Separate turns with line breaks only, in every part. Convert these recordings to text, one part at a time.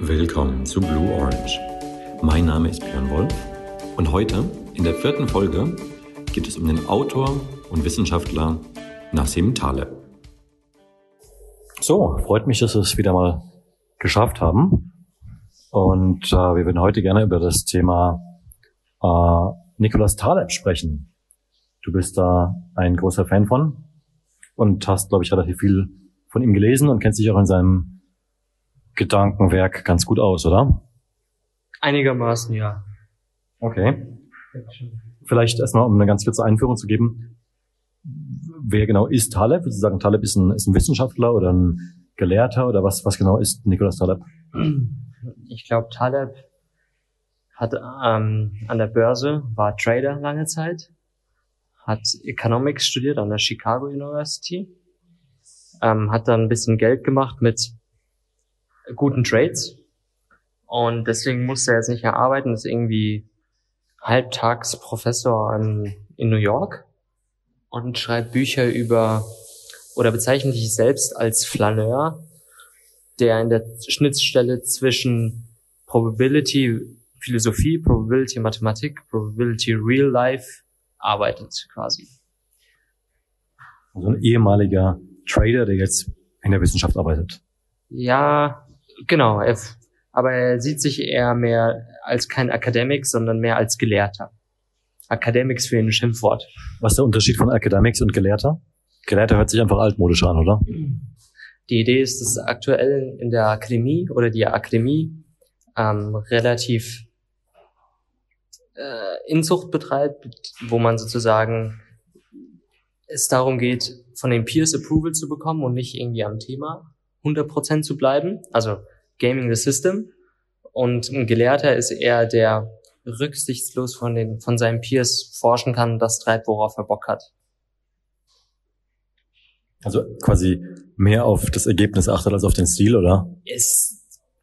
Willkommen zu Blue Orange. Mein Name ist Björn Wolf und heute, in der vierten Folge, geht es um den Autor und Wissenschaftler Nassim Taleb.
So, freut mich, dass wir es wieder mal geschafft haben. Und äh, wir würden heute gerne über das Thema äh, Nicolas Taleb sprechen. Du bist da ein großer Fan von und hast, glaube ich, relativ viel von ihm gelesen und kennst dich auch in seinem Gedankenwerk ganz gut aus, oder?
Einigermaßen, ja.
Okay. Vielleicht erstmal, um eine ganz kurze Einführung zu geben. Wer genau ist Taleb? Würdest du sagen, Taleb ist ein, ist ein Wissenschaftler oder ein Gelehrter oder was, was genau ist Nicolas Taleb?
Ich glaube, Taleb hat ähm, an der Börse, war Trader lange Zeit, hat Economics studiert an der Chicago University, ähm, hat dann ein bisschen Geld gemacht mit guten Trades. Und deswegen musste er jetzt nicht mehr arbeiten, ist irgendwie halbtags Professor in, in New York und schreibt Bücher über oder bezeichnet sich selbst als Flaneur, der in der Schnittstelle zwischen Probability Philosophie, Probability Mathematik, Probability Real Life arbeitet quasi.
Also ein ehemaliger Trader, der jetzt in der Wissenschaft arbeitet.
Ja, Genau, er, aber er sieht sich eher mehr als kein Academic, sondern mehr als Gelehrter. Academics für ein Schimpfwort.
Was ist der Unterschied von Academics und Gelehrter? Gelehrter hört sich einfach altmodisch an, oder?
Die Idee ist, dass aktuell in der Akademie oder die Akademie ähm, relativ äh, Inzucht betreibt, wo man sozusagen es darum geht, von den Peers Approval zu bekommen und nicht irgendwie am Thema. 100% zu bleiben, also Gaming the System. Und ein Gelehrter ist eher der rücksichtslos von den, von seinen Peers forschen kann, das treibt, worauf er Bock hat.
Also quasi mehr auf das Ergebnis achtet als auf den Stil, oder?
Ist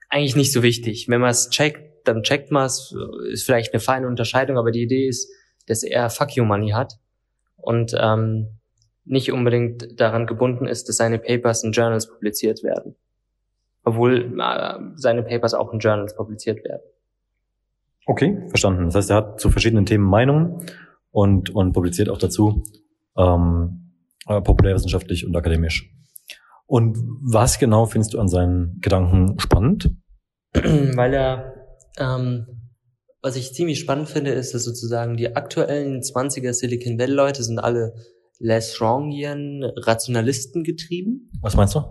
eigentlich nicht so wichtig. Wenn man es checkt, dann checkt man es, ist vielleicht eine feine Unterscheidung, aber die Idee ist, dass er Fuck You Money hat und ähm, nicht unbedingt daran gebunden ist, dass seine Papers in Journals publiziert werden. Obwohl äh, seine Papers auch in Journals publiziert werden.
Okay, verstanden. Das heißt, er hat zu verschiedenen Themen Meinungen und, und publiziert auch dazu ähm, äh, populärwissenschaftlich und akademisch. Und was genau findest du an seinen Gedanken spannend?
Weil er, ähm, was ich ziemlich spannend finde, ist, dass sozusagen die aktuellen 20er Silicon Valley Leute sind alle Les Wrongian Rationalisten getrieben.
Was meinst du?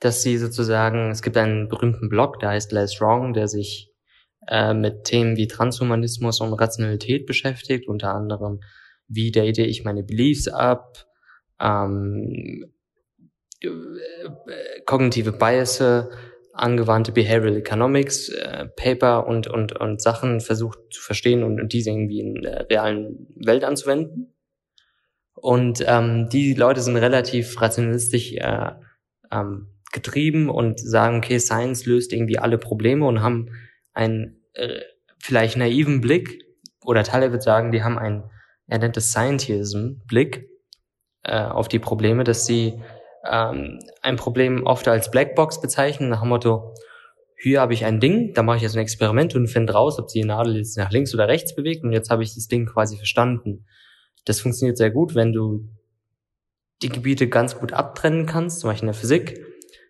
Dass sie sozusagen, es gibt einen berühmten Blog, der heißt Les Wrong, der sich äh, mit Themen wie Transhumanismus und Rationalität beschäftigt, unter anderem, wie date ich meine Beliefs ab, ähm, äh, kognitive Biases, angewandte Behavioral Economics äh, Paper und, und, und Sachen versucht zu verstehen und, und diese irgendwie in der realen Welt anzuwenden. Und ähm, die Leute sind relativ rationalistisch äh, ähm, getrieben und sagen, okay, Science löst irgendwie alle Probleme und haben einen äh, vielleicht naiven Blick, oder Taleb wird sagen, die haben einen, er nennt es Scientism-Blick äh, auf die Probleme, dass sie ähm, ein Problem oft als Blackbox bezeichnen, nach dem Motto, hier habe ich ein Ding, da mache ich jetzt ein Experiment und finde raus, ob die Nadel jetzt nach links oder rechts bewegt und jetzt habe ich das Ding quasi verstanden. Das funktioniert sehr gut, wenn du die Gebiete ganz gut abtrennen kannst, zum Beispiel in der Physik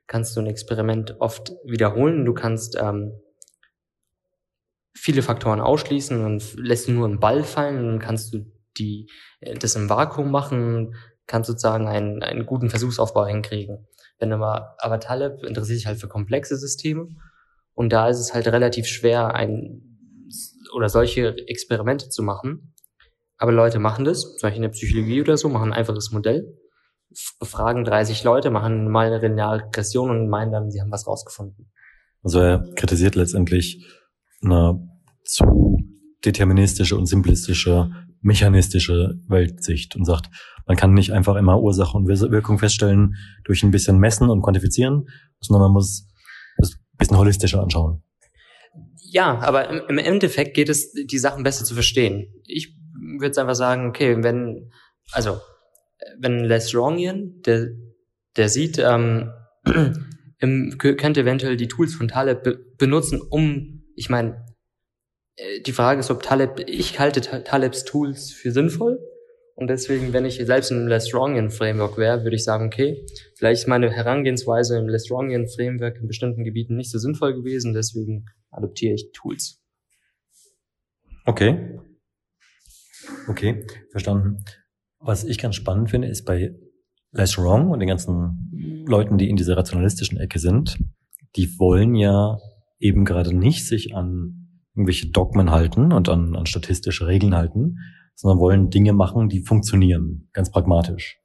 kannst du ein Experiment oft wiederholen. Du kannst ähm, viele Faktoren ausschließen und lässt du nur einen Ball fallen und dann kannst du die, äh, das im Vakuum machen, kannst sozusagen einen, einen guten Versuchsaufbau hinkriegen. Wenn aber, aber Taleb interessiert sich halt für komplexe Systeme und da ist es halt relativ schwer, ein oder solche Experimente zu machen. Aber Leute machen das, zum Beispiel in der Psychologie oder so, machen ein einfaches Modell, befragen 30 Leute, machen mal eine lineare Regression und meinen dann, sie haben was rausgefunden.
Also er kritisiert letztendlich eine zu deterministische und simplistische, mechanistische Weltsicht und sagt, man kann nicht einfach immer Ursache und Wirkung feststellen durch ein bisschen messen und quantifizieren, sondern man muss es ein bisschen holistischer anschauen.
Ja, aber im Endeffekt geht es, die Sachen besser zu verstehen. Ich würde jetzt einfach sagen, okay, wenn, also, wenn Les Rongian, der, der sieht, ähm, ähm, könnte eventuell die Tools von Taleb be benutzen, um, ich meine, äh, die Frage ist, ob Taleb, ich halte Talebs Tools für sinnvoll. Und deswegen, wenn ich selbst im Lestrongian Framework wäre, würde ich sagen, okay, vielleicht ist meine Herangehensweise im Lestrongian Framework in bestimmten Gebieten nicht so sinnvoll gewesen, deswegen adoptiere ich Tools.
Okay. Okay, verstanden. Was ich ganz spannend finde, ist bei Less Wrong und den ganzen Leuten, die in dieser rationalistischen Ecke sind, die wollen ja eben gerade nicht sich an irgendwelche Dogmen halten und an, an statistische Regeln halten, sondern wollen Dinge machen, die funktionieren, ganz pragmatisch.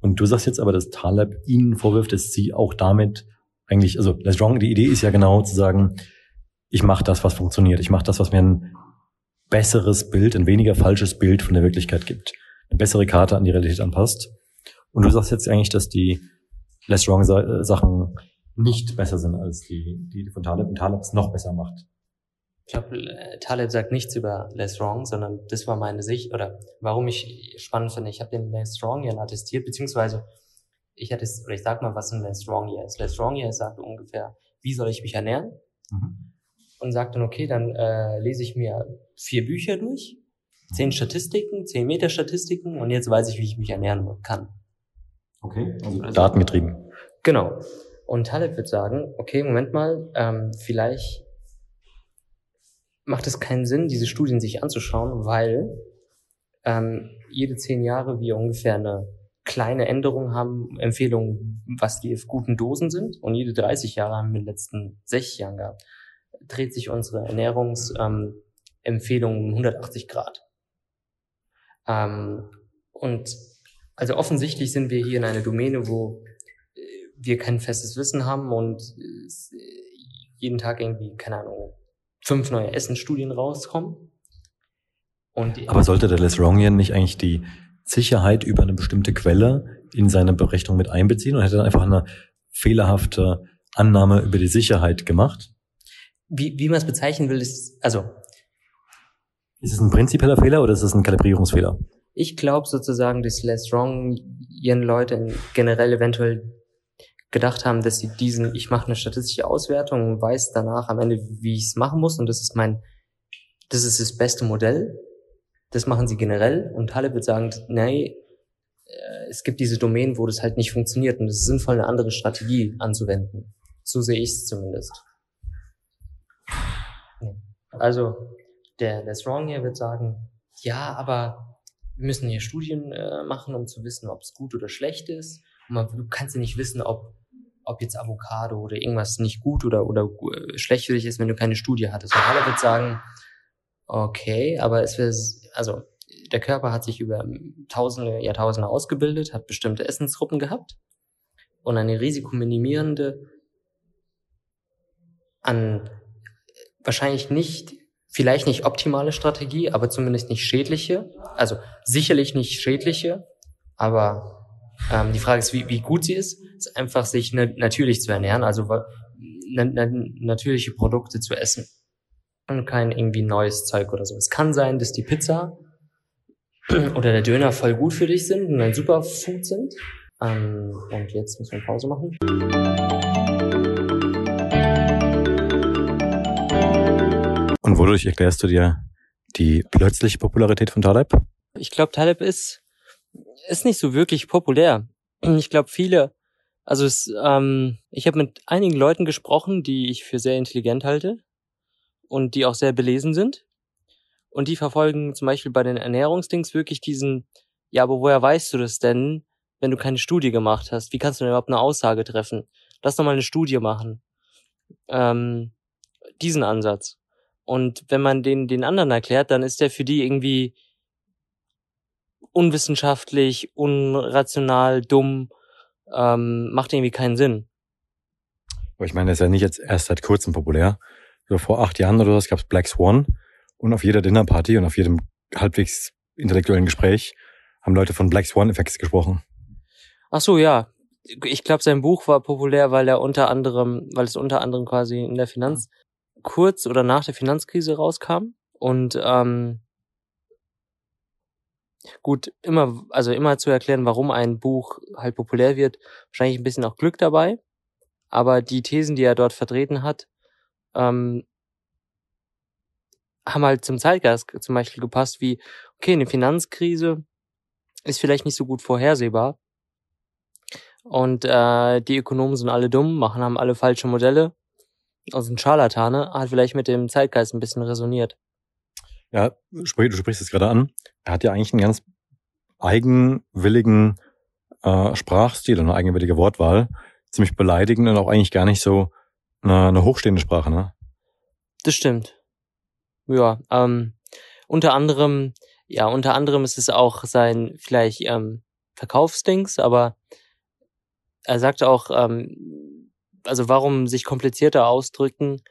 Und du sagst jetzt aber, dass Taleb ihnen vorwirft, dass sie auch damit eigentlich, also Less Wrong, die Idee ist ja genau zu sagen, ich mache das, was funktioniert. Ich mache das, was mir ein besseres Bild, ein weniger falsches Bild von der Wirklichkeit gibt. Eine bessere Karte an die Realität anpasst. Und du sagst jetzt eigentlich, dass die Less Wrong äh, Sachen nicht besser sind als die, die von Taleb und Taleb es noch besser macht.
Ich glaube, äh, Taleb sagt nichts über Less Wrong, sondern das war meine Sicht oder warum ich spannend finde. Ich habe den Less Wrong ja attestiert, beziehungsweise ich hatte oder ich sag mal, was ein Less Wrong hier ist. Less Wrong hier sagt ungefähr, wie soll ich mich ernähren? Mhm und sagt dann, okay, dann äh, lese ich mir vier Bücher durch, zehn Statistiken, zehn Meter Statistiken und jetzt weiß ich, wie ich mich ernähren kann.
Okay, also, also datengetrieben.
Genau. Und Taleb wird sagen, okay, Moment mal, ähm, vielleicht macht es keinen Sinn, diese Studien sich anzuschauen, weil ähm, jede zehn Jahre wir ungefähr eine kleine Änderung haben, Empfehlungen, was die guten Dosen sind. Und jede 30 Jahre haben wir in den letzten 60 Jahren gehabt dreht sich unsere Ernährungsempfehlung um 180 Grad. Ähm, und also offensichtlich sind wir hier in einer Domäne, wo äh, wir kein festes Wissen haben und äh, jeden Tag irgendwie, keine Ahnung, fünf neue Essensstudien rauskommen.
Und Aber sollte der Les Rongian nicht eigentlich die Sicherheit über eine bestimmte Quelle in seine Berechnung mit einbeziehen und hätte dann einfach eine fehlerhafte Annahme über die Sicherheit gemacht?
Wie, wie man es bezeichnen will, ist, also.
Ist es ein prinzipieller Fehler oder ist es ein Kalibrierungsfehler?
Ich glaube sozusagen, dass Less Wrong ihren Leute generell eventuell gedacht haben, dass sie diesen, ich mache eine statistische Auswertung und weiß danach am Ende, wie ich es machen muss und das ist mein, das ist das beste Modell. Das machen sie generell und Halle wird sagen, nee, äh, es gibt diese Domänen, wo das halt nicht funktioniert und es ist sinnvoll, eine andere Strategie anzuwenden. So sehe ich es zumindest. Also der, der Strong hier wird sagen, ja, aber wir müssen hier Studien äh, machen, um zu wissen, ob es gut oder schlecht ist. Und man, du kannst ja nicht wissen, ob, ob jetzt Avocado oder irgendwas nicht gut oder, oder äh, schlecht für dich ist, wenn du keine Studie hattest. Und alle wird sagen, okay, aber es wird, also der Körper hat sich über Tausende, Jahrtausende ausgebildet, hat bestimmte Essensgruppen gehabt und eine risikominimierende an wahrscheinlich nicht, vielleicht nicht optimale Strategie, aber zumindest nicht schädliche. Also sicherlich nicht schädliche, aber ähm, die Frage ist, wie, wie gut sie ist, ist einfach sich ne, natürlich zu ernähren, also na, na, natürliche Produkte zu essen und kein irgendwie neues Zeug oder so. Es kann sein, dass die Pizza oder der Döner voll gut für dich sind und ein Superfood sind. Ähm, und jetzt müssen wir Pause machen.
Und wodurch erklärst du dir die plötzliche Popularität von Taleb?
Ich glaube, Taleb ist, ist nicht so wirklich populär. Ich glaube, viele, also es, ähm, ich habe mit einigen Leuten gesprochen, die ich für sehr intelligent halte und die auch sehr belesen sind. Und die verfolgen zum Beispiel bei den Ernährungsdings wirklich diesen, ja, aber woher weißt du das denn, wenn du keine Studie gemacht hast? Wie kannst du denn überhaupt eine Aussage treffen? Lass doch mal eine Studie machen. Ähm, diesen Ansatz. Und wenn man den den anderen erklärt, dann ist der für die irgendwie unwissenschaftlich, unrational, dumm, ähm, macht irgendwie keinen Sinn.
Aber ich meine, das ist ja nicht jetzt erst seit kurzem populär. So vor acht Jahren oder so gab es Black Swan und auf jeder Dinnerparty und auf jedem halbwegs intellektuellen Gespräch haben Leute von Black Swan Effects gesprochen.
Ach so, ja. Ich glaube, sein Buch war populär, weil er unter anderem, weil es unter anderem quasi in der Finanz kurz oder nach der Finanzkrise rauskam und ähm, gut immer also immer zu erklären, warum ein Buch halt populär wird, wahrscheinlich ein bisschen auch Glück dabei, aber die Thesen, die er dort vertreten hat, ähm, haben halt zum Zeitgeist zum Beispiel gepasst, wie, okay, eine Finanzkrise ist vielleicht nicht so gut vorhersehbar. Und äh, die Ökonomen sind alle dumm, machen haben alle falsche Modelle. Also ein Scharlatane hat vielleicht mit dem Zeitgeist ein bisschen resoniert.
Ja, du sprichst es gerade an. Er hat ja eigentlich einen ganz eigenwilligen äh, Sprachstil und eine eigenwillige Wortwahl. Ziemlich beleidigend und auch eigentlich gar nicht so eine, eine hochstehende Sprache, ne?
Das stimmt. Ja, ähm, unter anderem, ja, unter anderem ist es auch sein vielleicht ähm, Verkaufsdings, aber er sagt auch, ähm, also warum sich komplizierter ausdrücken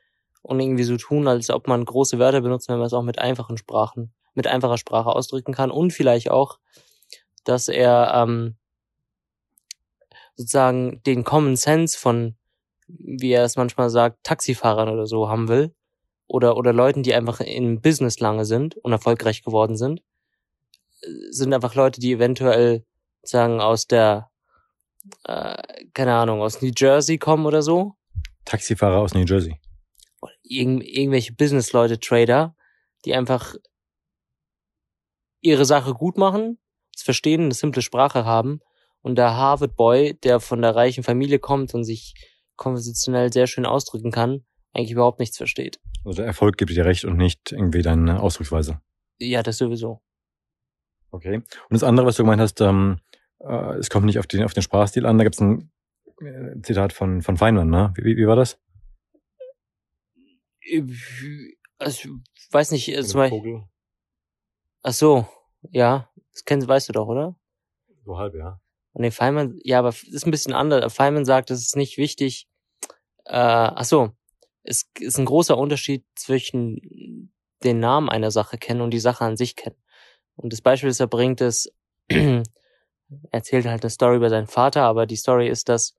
und irgendwie so tun, als ob man große Wörter benutzt, wenn man es auch mit einfachen Sprachen, mit einfacher Sprache ausdrücken kann und vielleicht auch, dass er ähm, sozusagen den Common Sense von, wie er es manchmal sagt, Taxifahrern oder so haben will oder, oder Leuten, die einfach im Business lange sind und erfolgreich geworden sind, sind einfach Leute, die eventuell sagen aus der, äh, keine Ahnung, aus New Jersey kommen oder so.
Taxifahrer aus New Jersey.
Irgend, irgendwelche Business-Leute, Trader, die einfach ihre Sache gut machen, es verstehen, eine simple Sprache haben und der Harvard Boy, der von der reichen Familie kommt und sich konversationell sehr schön ausdrücken kann, eigentlich überhaupt nichts versteht.
Also Erfolg gibt dir recht und nicht irgendwie deine Ausdrucksweise.
Ja, das sowieso.
Okay. Und das andere, was du gemeint hast, ähm, äh, es kommt nicht auf den, auf den Sprachstil an. Da gibt es ein äh, Zitat von, von Feynman, ne? Wie, wie war das?
Also, ich weiß nicht, äh, zum Beispiel. Ach so, ja. Das kennst, weißt du doch, oder?
So halb, ja.
Nee, Feynman, ja, aber es ist ein bisschen anders. Feynman sagt, es ist nicht wichtig. Äh, ach so, es ist ein großer Unterschied zwischen den Namen einer Sache kennen und die Sache an sich kennen. Und das Beispiel, das er bringt, ist, erzählt halt eine Story über seinen Vater, aber die Story ist, dass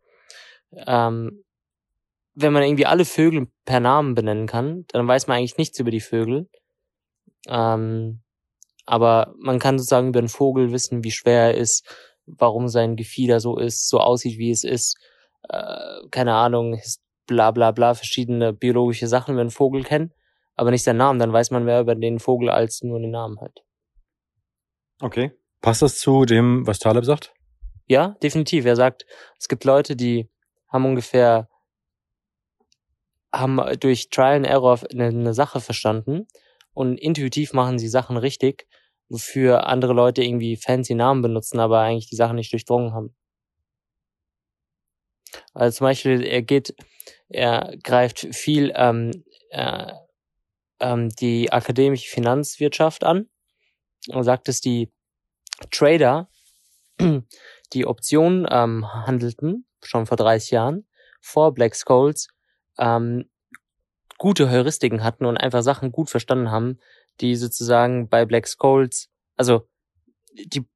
ähm, wenn man irgendwie alle Vögel per Namen benennen kann, dann weiß man eigentlich nichts über die Vögel. Ähm, aber man kann sozusagen über einen Vogel wissen, wie schwer er ist, warum sein Gefieder so ist, so aussieht, wie es ist. Äh, keine Ahnung, bla bla bla, verschiedene biologische Sachen über einen Vogel kennen, aber nicht seinen Namen, dann weiß man mehr über den Vogel als nur den Namen halt.
Okay. Passt das zu dem, was Taleb sagt?
Ja, definitiv. Er sagt, es gibt Leute, die haben ungefähr, haben durch Trial and Error eine, eine Sache verstanden und intuitiv machen sie Sachen richtig, wofür andere Leute irgendwie fancy Namen benutzen, aber eigentlich die Sachen nicht durchdrungen haben. Also zum Beispiel, er geht, er greift viel ähm, äh, ähm, die akademische Finanzwirtschaft an und sagt, dass die Trader, die Optionen ähm, handelten, schon vor 30 Jahren, vor Black Skulls, ähm, gute Heuristiken hatten und einfach Sachen gut verstanden haben, die sozusagen bei Black Skulls, also die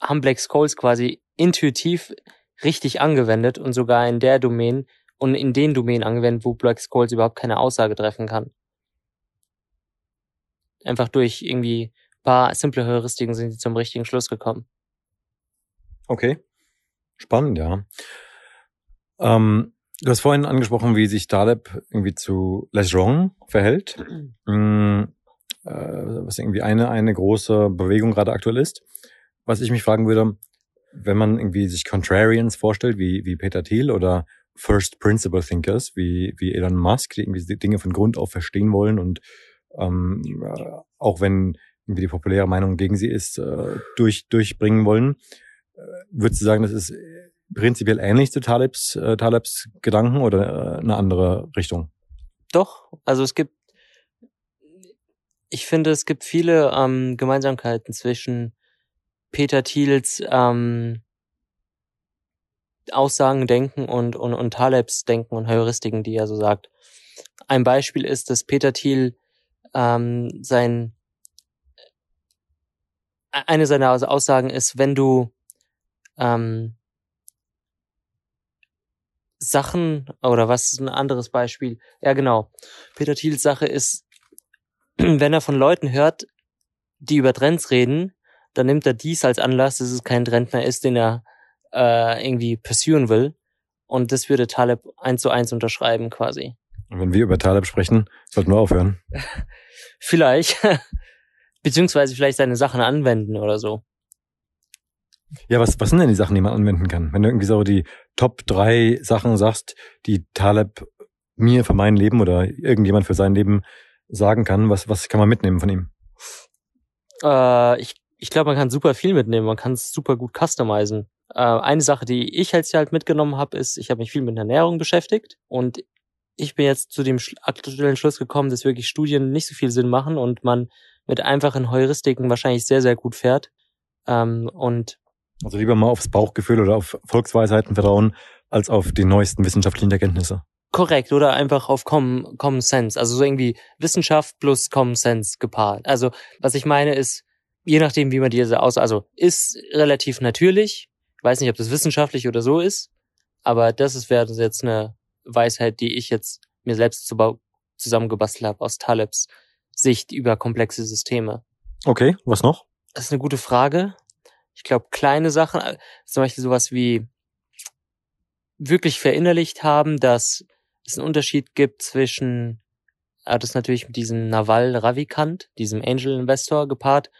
haben Black Skulls quasi intuitiv richtig angewendet und sogar in der Domain und in den Domänen angewendet, wo Black Skulls überhaupt keine Aussage treffen kann. Einfach durch irgendwie paar simple Heuristiken sind sie zum richtigen Schluss gekommen.
Okay. Spannend, ja. Ähm, du hast vorhin angesprochen, wie sich Taleb irgendwie zu Les Wrong verhält. Mhm. Äh, was irgendwie eine, eine große Bewegung gerade aktuell ist. Was ich mich fragen würde, wenn man irgendwie sich Contrarians vorstellt, wie, wie Peter Thiel oder First Principle Thinkers, wie, wie Elon Musk, die irgendwie die Dinge von Grund auf verstehen wollen und ähm, äh, auch wenn irgendwie die populäre Meinung gegen sie ist, äh, durch, durchbringen wollen. Äh, würdest du sagen, das ist prinzipiell ähnlich zu Talebs, äh, Talebs Gedanken oder eine andere Richtung?
Doch, also es gibt, ich finde, es gibt viele ähm, Gemeinsamkeiten zwischen Peter Thiels ähm, Aussagen, Denken und, und, und Talebs Denken und Heuristiken, die er so sagt. Ein Beispiel ist, dass Peter Thiel ähm, sein eine seiner Aussagen ist, wenn du ähm, Sachen oder was ist ein anderes Beispiel? Ja, genau. Peter Thiels Sache ist, wenn er von Leuten hört, die über Trends reden, dann nimmt er dies als Anlass, dass es kein Trend mehr ist, den er äh, irgendwie pursuen will Und das würde Taleb eins zu eins unterschreiben quasi.
Und wenn wir über Taleb sprechen, sollten wir aufhören.
Vielleicht. Beziehungsweise vielleicht seine Sachen anwenden oder so.
Ja, was, was sind denn die Sachen, die man anwenden kann? Wenn du irgendwie so die Top drei Sachen sagst, die Taleb mir für mein Leben oder irgendjemand für sein Leben sagen kann, was, was kann man mitnehmen von ihm?
Äh, ich ich glaube, man kann super viel mitnehmen. Man kann es super gut customizen. Äh, eine Sache, die ich jetzt halt mitgenommen habe, ist, ich habe mich viel mit Ernährung beschäftigt und ich bin jetzt zu dem aktuellen Schluss gekommen, dass wirklich Studien nicht so viel Sinn machen und man mit einfachen Heuristiken wahrscheinlich sehr, sehr gut fährt. Ähm, und
also lieber mal aufs Bauchgefühl oder auf Volksweisheiten vertrauen, als auf die neuesten wissenschaftlichen Erkenntnisse.
Korrekt, oder einfach auf Common, Common Sense. Also so irgendwie Wissenschaft plus Common Sense gepaart. Also was ich meine ist, je nachdem, wie man diese aus, also ist relativ natürlich. Ich weiß nicht, ob das wissenschaftlich oder so ist, aber das ist wäre jetzt eine Weisheit, die ich jetzt mir selbst zusammengebastelt habe aus Talebs Sicht über komplexe Systeme.
Okay, was noch?
Das ist eine gute Frage. Ich glaube, kleine Sachen, äh, zum Beispiel sowas wie wirklich verinnerlicht haben, dass es einen Unterschied gibt zwischen, er hat es natürlich mit diesem Naval Ravikant, diesem Angel Investor gepaart,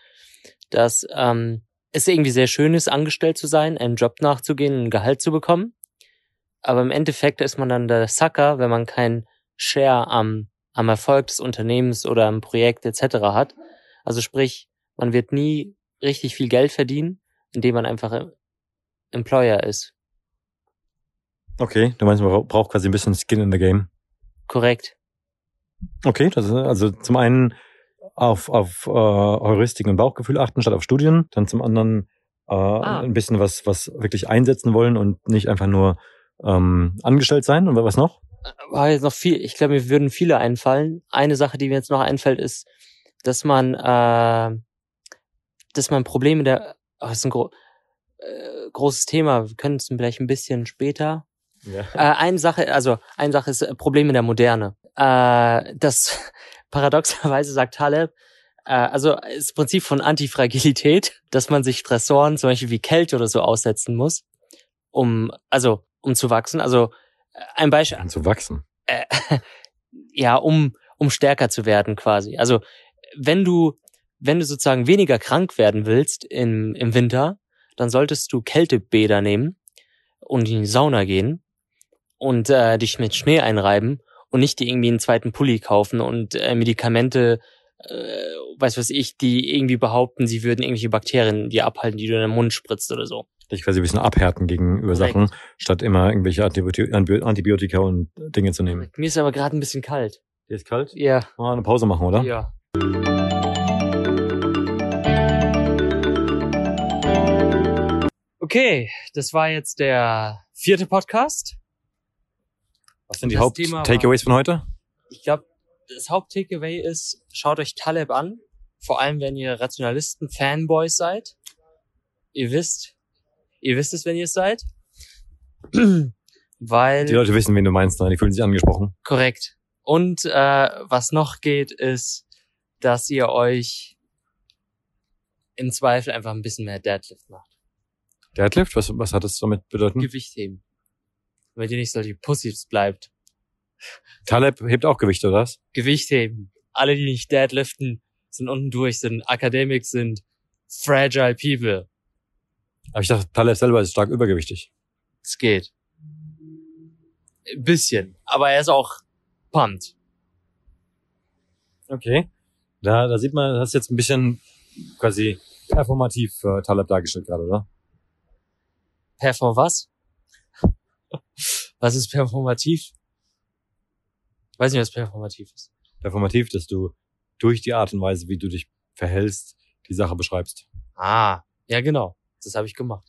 dass ähm, es irgendwie sehr schön ist, angestellt zu sein, einem Job nachzugehen, ein Gehalt zu bekommen. Aber im Endeffekt ist man dann der Sucker, wenn man kein Share am am Erfolg des Unternehmens oder am Projekt etc. hat. Also sprich, man wird nie richtig viel Geld verdienen, indem man einfach Employer ist.
Okay, du meinst, man braucht quasi ein bisschen Skin in the Game.
Korrekt.
Okay, das ist also zum einen auf, auf äh, Heuristiken und Bauchgefühl achten statt auf Studien, dann zum anderen äh, ah. ein bisschen was, was wirklich einsetzen wollen und nicht einfach nur ähm, angestellt sein. Und was noch?
War jetzt noch viel, ich glaube, mir würden viele einfallen. Eine Sache, die mir jetzt noch einfällt, ist, dass man, äh, dass man Probleme der, oh, das ist ein gro äh, großes Thema, wir können es vielleicht ein bisschen später. Ja. Äh, eine Sache, also eine Sache ist äh, Probleme der Moderne. Äh, das paradoxerweise sagt Taleb, äh, also das Prinzip von Antifragilität, dass man sich Stressoren, zum Beispiel wie Kälte oder so, aussetzen muss, um, also um zu wachsen. Also ein Beispiel.
Um zu wachsen.
Äh, ja, um, um stärker zu werden quasi. Also wenn du, wenn du sozusagen weniger krank werden willst im, im Winter, dann solltest du Kältebäder nehmen und in die Sauna gehen und äh, dich mit Schnee einreiben und nicht dir irgendwie einen zweiten Pulli kaufen und äh, Medikamente, äh, weiß was ich, die irgendwie behaupten, sie würden irgendwelche Bakterien dir abhalten, die du in den Mund spritzt oder so
dich quasi ein bisschen abhärten gegenüber Korrekt. Sachen, statt immer irgendwelche Antibiotika und Dinge zu nehmen.
Mir ist aber gerade ein bisschen kalt.
Dir ist kalt?
Ja.
Mal eine Pause machen, oder?
Ja. Okay, das war jetzt der vierte Podcast.
Was sind die Haupt-Takeaways von heute?
Ich glaube, das Haupt-Takeaway ist, schaut euch Taleb an. Vor allem, wenn ihr Rationalisten-Fanboys seid. Ihr wisst, Ihr wisst es, wenn ihr es seid. Weil.
Die Leute wissen, wen du meinst, ne? die fühlen sich angesprochen.
Korrekt. Und äh, was noch geht, ist, dass ihr euch im Zweifel einfach ein bisschen mehr Deadlift macht.
Deadlift? Was, was hat das damit bedeuten?
Gewicht heben. Damit ihr nicht solche Pussys bleibt.
Taleb hebt auch Gewicht, oder was?
Gewicht heben. Alle, die nicht deadliften, sind unten durch, sind Academics, sind fragile people.
Aber ich dachte, Taleb selber ist stark übergewichtig.
Es geht. Ein bisschen. Aber er ist auch pumped.
Okay. Da, da sieht man, das ist jetzt ein bisschen quasi performativ für Taleb dargestellt gerade, oder?
Perform was? was ist performativ? Ich weiß nicht, was performativ ist.
Performativ, dass du durch die Art und Weise, wie du dich verhältst, die Sache beschreibst.
Ah, ja genau. Das habe ich gemacht.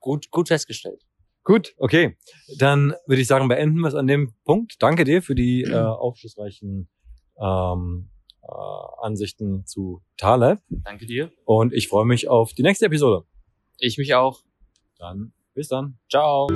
Gut, gut festgestellt.
Gut, okay. Dann würde ich sagen, beenden wir es an dem Punkt. Danke dir für die äh, aufschlussreichen ähm, äh, Ansichten zu Taleb.
Danke dir.
Und ich freue mich auf die nächste Episode.
Ich mich auch.
Dann bis dann.
Ciao.